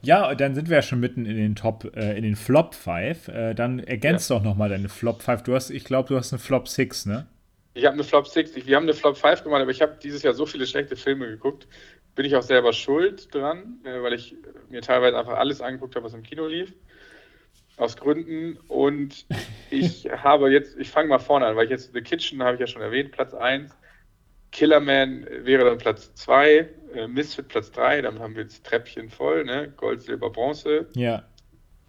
Ja, dann sind wir ja schon mitten in den Top, äh, in den Flop 5. Äh, dann ergänzt ja. doch nochmal deine Flop 5. Du hast, ich glaube, du hast eine Flop 6, ne? Ich habe eine Flop 6. Wir haben eine Flop 5 gemacht, aber ich habe dieses Jahr so viele schlechte Filme geguckt. Bin ich auch selber schuld dran, äh, weil ich mir teilweise einfach alles angeguckt habe, was im Kino lief. aus Gründen. Und ich habe jetzt, ich fange mal vorne an, weil ich jetzt The Kitchen habe ich ja schon erwähnt, Platz 1. Killerman wäre dann Platz 2, äh, Misfit Platz 3, dann haben wir jetzt Treppchen voll, ne? Gold, Silber, Bronze. Ja.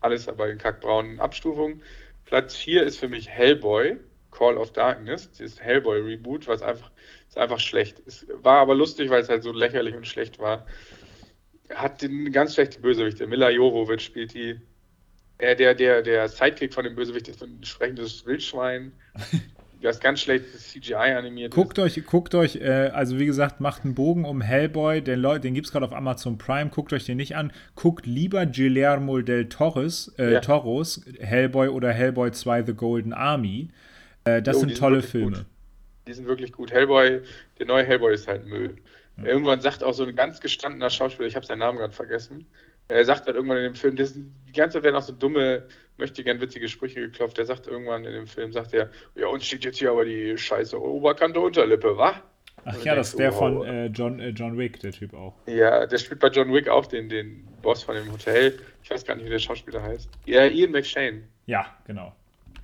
Alles aber in kackbraunen Abstufungen. Platz 4 ist für mich Hellboy, Call of Darkness, dieses Hellboy-Reboot, was einfach, ist einfach schlecht. Es war aber lustig, weil es halt so lächerlich und schlecht war. Hat den ganz schlechte Bösewicht. Der Mila Jovovich spielt die. Äh, der, der, der Sidekick von dem Bösewicht ist ein sprechendes Wildschwein. das ganz schlecht CGI animiert guckt ist. Euch, guckt euch, äh, also wie gesagt, macht einen Bogen um Hellboy, den, den gibt es gerade auf Amazon Prime, guckt euch den nicht an. Guckt lieber Guillermo del Torres, äh, ja. Toros, Hellboy oder Hellboy 2 The Golden Army. Äh, das jo, sind tolle sind Filme. Gut. Die sind wirklich gut. Hellboy, der neue Hellboy ist halt Müll. Ja. Irgendwann sagt auch so ein ganz gestandener Schauspieler, ich habe seinen Namen gerade vergessen, er sagt halt irgendwann in dem Film, das, die ganze Zeit werden auch so dumme, möchte gern witzige Sprüche geklopft. Er sagt irgendwann in dem Film, sagt er, ja, uns steht jetzt hier aber die scheiße Oberkante Unterlippe, wa? Ach ja, das ist der wow. von äh, John, äh, John Wick, der Typ auch. Ja, der spielt bei John Wick auch den, den Boss von dem Hotel. Ich weiß gar nicht, wie der Schauspieler heißt. Ja, Ian McShane. Ja, genau.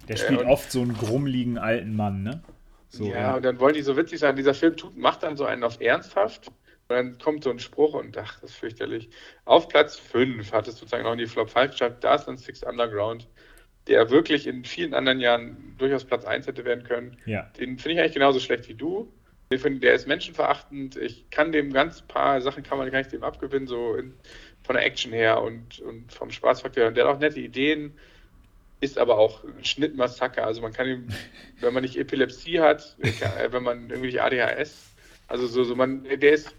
Der spielt äh, oft so einen grummligen alten Mann, ne? So, ja, ja, und dann wollen die so witzig sein. Dieser Film tut, macht dann so einen auf ernsthaft und dann kommt so ein Spruch und ach, das ist fürchterlich. Auf Platz 5 hat es sozusagen noch in die Flop 5 geschafft. Da ist dann Six Underground, der wirklich in vielen anderen Jahren durchaus Platz 1 hätte werden können. Ja. Den finde ich eigentlich genauso schlecht wie du. Ich finde, der ist menschenverachtend. Ich kann dem ganz paar Sachen kann man gar nicht dem abgewinnen, so in, von der Action her und, und vom Spaßfaktor. Und der hat auch nette Ideen, ist aber auch ein Schnittmassaker. Also man kann ihm, wenn man nicht Epilepsie hat, wenn man irgendwie ADHS, also so, so man, der ist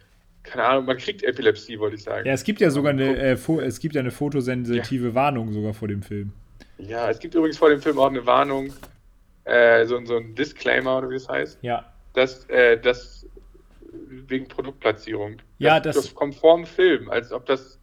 keine Ahnung, man kriegt Epilepsie, wollte ich sagen. Ja, es gibt ja sogar eine, äh, es gibt ja eine fotosensitive ja. Warnung sogar vor dem Film. Ja, es gibt übrigens vor dem Film auch eine Warnung, äh, so, so ein Disclaimer oder wie das heißt. Ja. Dass äh, das wegen Produktplatzierung. Ja, das, das kommt vor dem Film, als ob das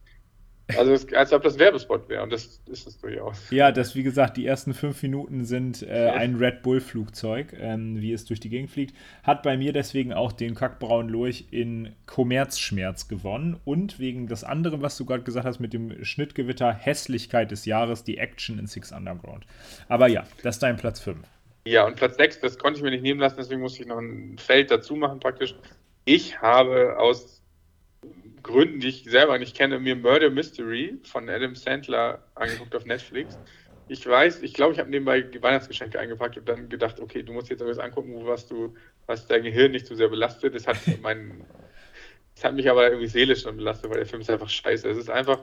also es, als ob das Werbespot wäre und das ist es durchaus. Ja, das wie gesagt, die ersten fünf Minuten sind äh, ein Red Bull Flugzeug, ähm, wie es durch die Gegend fliegt. Hat bei mir deswegen auch den Kackbraun Lurch in Kommerzschmerz gewonnen und wegen das andere, was du gerade gesagt hast mit dem Schnittgewitter Hässlichkeit des Jahres, die Action in Six Underground. Aber ja, das ist dein Platz 5. Ja, und Platz 6, das konnte ich mir nicht nehmen lassen, deswegen musste ich noch ein Feld dazu machen praktisch. Ich habe aus Gründen, die ich selber nicht kenne, mir Murder Mystery von Adam Sandler angeguckt auf Netflix. Ich weiß, ich glaube, ich habe nebenbei die Weihnachtsgeschenke eingepackt und dann gedacht, okay, du musst jetzt etwas angucken, was du, was dein Gehirn nicht zu so sehr belastet. Das hat mein, das hat mich aber irgendwie seelisch schon belastet, weil der Film ist einfach scheiße. Es ist einfach,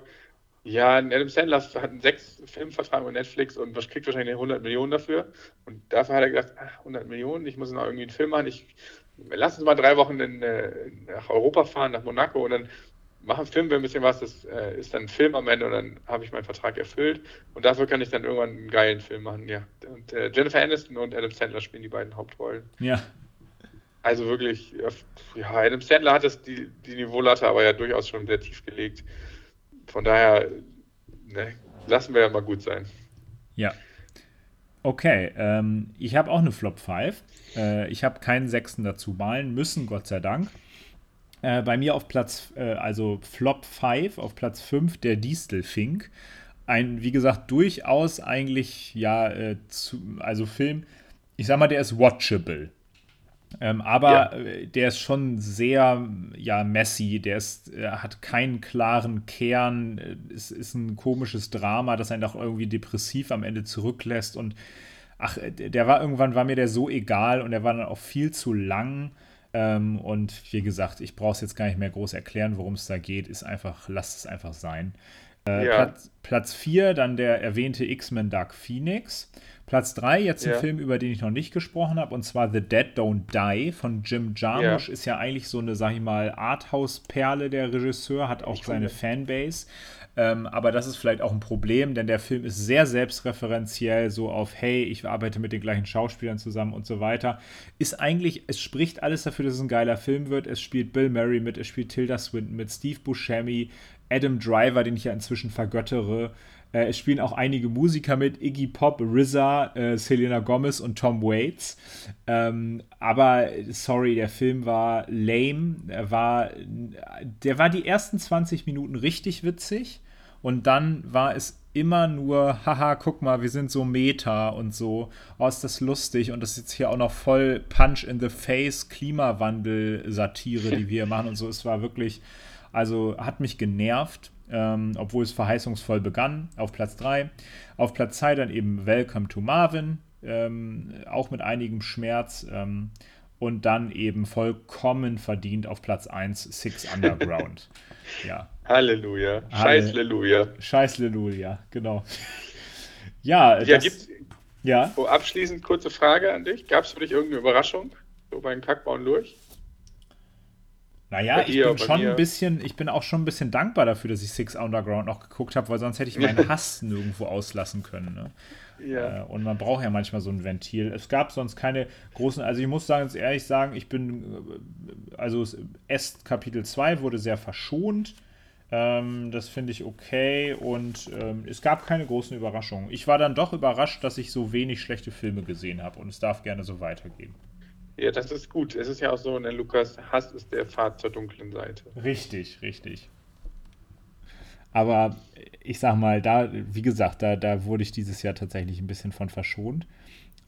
ja, Adam Sandler hat einen sechs Filmvertrag mit Netflix und kriegt wahrscheinlich 100 Millionen dafür. Und dafür hat er gedacht, ach, 100 Millionen, ich muss noch irgendwie einen Film machen. Ich lass uns mal drei Wochen in, äh, nach Europa fahren, nach Monaco und dann machen Film wir ein bisschen was, das äh, ist dann ein Film am Ende und dann habe ich meinen Vertrag erfüllt und dafür kann ich dann irgendwann einen geilen Film machen, ja. Und äh, Jennifer Aniston und Adam Sandler spielen die beiden Hauptrollen. Ja. Also wirklich, ja, Adam Sandler hat das, die, die Niveaulatte aber ja durchaus schon sehr tief gelegt. Von daher, ne, lassen wir ja mal gut sein. Ja. Okay, ähm, ich habe auch eine Flop 5. Äh, ich habe keinen sechsten dazu malen müssen, Gott sei Dank. Äh, bei mir auf Platz, äh, also Flop 5, auf Platz 5 der Distelfink. Ein, wie gesagt, durchaus eigentlich, ja, äh, zu, also Film, ich sag mal, der ist watchable. Ähm, aber ja. Äh, der ist schon sehr ja, messy, der ist, äh, hat keinen klaren Kern, es ist ein komisches Drama, das einen auch irgendwie depressiv am Ende zurücklässt und ach, der war irgendwann, war mir der so egal und der war dann auch viel zu lang. Ähm, und wie gesagt, ich brauche es jetzt gar nicht mehr groß erklären, worum es da geht. Ist einfach, lasst es einfach sein. Äh, ja. Platz 4, dann der erwähnte X-Men Dark Phoenix. Platz 3, jetzt ein ja. Film, über den ich noch nicht gesprochen habe, und zwar The Dead Don't Die von Jim Jarmusch. Ja. Ist ja eigentlich so eine, sag ich mal, Arthouse-Perle der Regisseur, hat auch ich seine Fanbase. Ähm, aber das ist vielleicht auch ein Problem, denn der Film ist sehr selbstreferenziell, so auf, hey, ich arbeite mit den gleichen Schauspielern zusammen und so weiter. Ist eigentlich, es spricht alles dafür, dass es ein geiler Film wird. Es spielt Bill Murray mit, es spielt Tilda Swinton mit, Steve Buscemi, Adam Driver, den ich ja inzwischen vergöttere. Äh, es spielen auch einige Musiker mit, Iggy Pop, RZA, äh, Selena Gomez und Tom Waits. Ähm, aber sorry, der Film war lame. Er war, der war die ersten 20 Minuten richtig witzig und dann war es immer nur, haha, guck mal, wir sind so Meta und so, oh, ist das lustig und das ist jetzt hier auch noch voll Punch in the Face Klimawandel-Satire, die wir machen und so. Es war wirklich, also hat mich genervt, ähm, obwohl es verheißungsvoll begann, auf Platz 3. Auf Platz 2 dann eben Welcome to Marvin, ähm, auch mit einigem Schmerz. Ähm, und dann eben vollkommen verdient auf Platz 1 Six Underground. ja. Halleluja. Scheiß Halleluja. Scheiß Halleluja, genau. Ja, ja, das, gibt, ja. Oh, abschließend kurze Frage an dich. Gab es für dich irgendeine Überraschung so beim Kackbauen durch? Naja, ich bin schon ein bisschen, ich bin auch schon ein bisschen dankbar dafür, dass ich Six Underground noch geguckt habe, weil sonst hätte ich meinen Hass nirgendwo auslassen können. Ne? Ja. Äh, und man braucht ja manchmal so ein Ventil. Es gab sonst keine großen, also ich muss sagen, jetzt ehrlich sagen, ich bin, also S Kapitel 2 wurde sehr verschont. Ähm, das finde ich okay und ähm, es gab keine großen Überraschungen. Ich war dann doch überrascht, dass ich so wenig schlechte Filme gesehen habe und es darf gerne so weitergehen. Ja, das ist gut. Es ist ja auch so, ne, Lukas, Hass ist der Pfad zur dunklen Seite. Richtig, richtig. Aber ich sag mal, da, wie gesagt, da, da wurde ich dieses Jahr tatsächlich ein bisschen von verschont.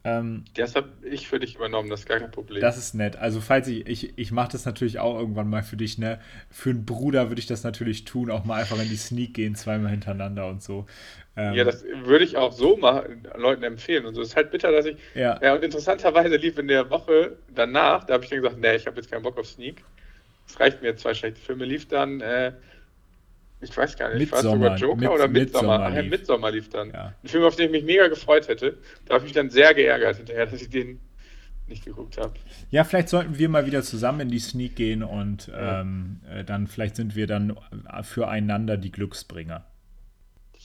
Ähm, das habe ich für dich übernommen, das ist gar kein Problem. Das ist nett. Also falls ich, ich, ich mache das natürlich auch irgendwann mal für dich, ne? Für einen Bruder würde ich das natürlich tun, auch mal einfach in die Sneak gehen, zweimal hintereinander und so. Ähm, ja, das würde ich auch so machen, Leuten empfehlen. Und so ist halt bitter, dass ich. Ja. ja, und interessanterweise lief in der Woche danach, da habe ich dann gesagt, nee, ich habe jetzt keinen Bock auf Sneak. Es reicht mir, zwei schlechte Filme. Lief dann äh, ich weiß gar nicht, war sogar Joker mit, oder Midsommar? Midsommar lief. Midsommar lief dann. Ja. Ein Film, auf den ich mich mega gefreut hätte. Da habe ich mich dann sehr geärgert hinterher, dass ich den nicht geguckt habe. Ja, vielleicht sollten wir mal wieder zusammen in die Sneak gehen und ja. ähm, äh, dann vielleicht sind wir dann füreinander die Glücksbringer.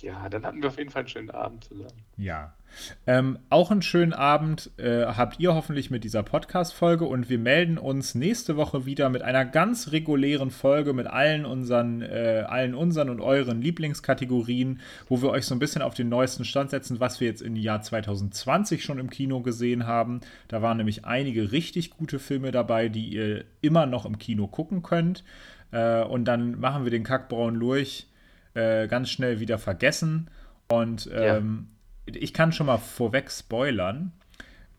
Ja, dann hatten wir auf jeden Fall einen schönen Abend zusammen. Ja. Ähm, auch einen schönen Abend äh, habt ihr hoffentlich mit dieser Podcast-Folge und wir melden uns nächste Woche wieder mit einer ganz regulären Folge mit allen unseren, äh, allen unseren und euren Lieblingskategorien, wo wir euch so ein bisschen auf den neuesten Stand setzen, was wir jetzt im Jahr 2020 schon im Kino gesehen haben. Da waren nämlich einige richtig gute Filme dabei, die ihr immer noch im Kino gucken könnt. Äh, und dann machen wir den Kackbraun Lurch äh, ganz schnell wieder vergessen. Und ähm, ja. ich kann schon mal vorweg spoilern.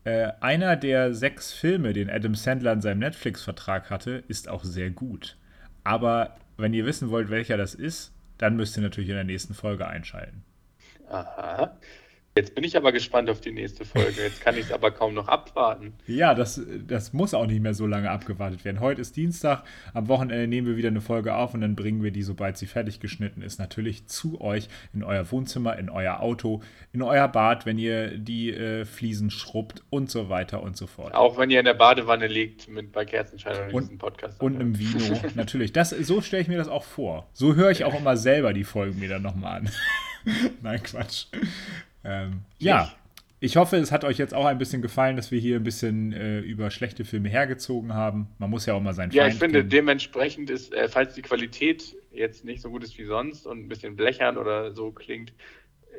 Äh, einer der sechs Filme, den Adam Sandler in seinem Netflix-Vertrag hatte, ist auch sehr gut. Aber wenn ihr wissen wollt, welcher das ist, dann müsst ihr natürlich in der nächsten Folge einschalten. Aha. Jetzt bin ich aber gespannt auf die nächste Folge. Jetzt kann ich es aber kaum noch abwarten. Ja, das, das muss auch nicht mehr so lange abgewartet werden. Heute ist Dienstag, am Wochenende nehmen wir wieder eine Folge auf und dann bringen wir die, sobald sie fertig geschnitten ist, natürlich zu euch in euer Wohnzimmer, in euer Auto, in euer Bad, wenn ihr die äh, Fliesen schrubbt und so weiter und so fort. Auch wenn ihr in der Badewanne liegt mit bei Kerzenschein und diesen Podcast. Und im Vino, natürlich. Das, so stelle ich mir das auch vor. So höre ich auch immer selber die Folgen mir dann nochmal an. Nein, Quatsch. Ähm, ja, ich hoffe, es hat euch jetzt auch ein bisschen gefallen, dass wir hier ein bisschen äh, über schlechte Filme hergezogen haben. Man muss ja auch mal sein Ja, Feind ich finde, kennen. dementsprechend ist, äh, falls die Qualität jetzt nicht so gut ist wie sonst und ein bisschen blechern oder so klingt,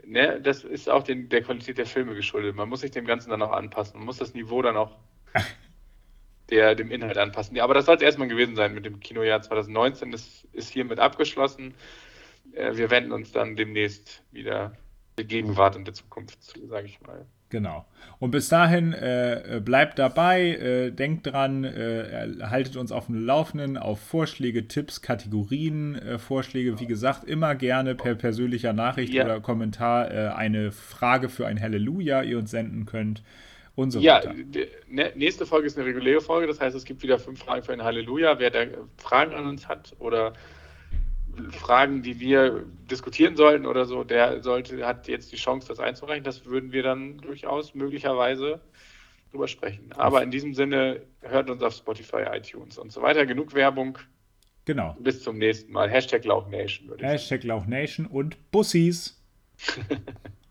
ne, das ist auch den, der Qualität der Filme geschuldet. Man muss sich dem Ganzen dann auch anpassen. Man muss das Niveau dann auch der, dem Inhalt anpassen. Ja, aber das soll es erstmal gewesen sein mit dem Kinojahr 2019. Das ist hiermit abgeschlossen. Äh, wir wenden uns dann demnächst wieder der Gegenwart und der Zukunft, sage ich mal. Genau. Und bis dahin äh, bleibt dabei, äh, denkt dran, äh, haltet uns auf dem Laufenden auf Vorschläge, Tipps, Kategorien, äh, Vorschläge, wie gesagt, immer gerne per persönlicher Nachricht ja. oder Kommentar äh, eine Frage für ein Halleluja, ihr uns senden könnt und so ja, weiter. Ja, ne, nächste Folge ist eine reguläre Folge, das heißt, es gibt wieder fünf Fragen für ein Halleluja. Wer da Fragen an uns hat oder Fragen, die wir diskutieren sollten oder so, der sollte, hat jetzt die Chance, das einzureichen. Das würden wir dann durchaus möglicherweise drüber sprechen. Aber in diesem Sinne, hört uns auf Spotify, iTunes und so weiter. Genug Werbung. Genau. Bis zum nächsten Mal. Hashtag Lauchnation. Hashtag Lauchnation und Bussis.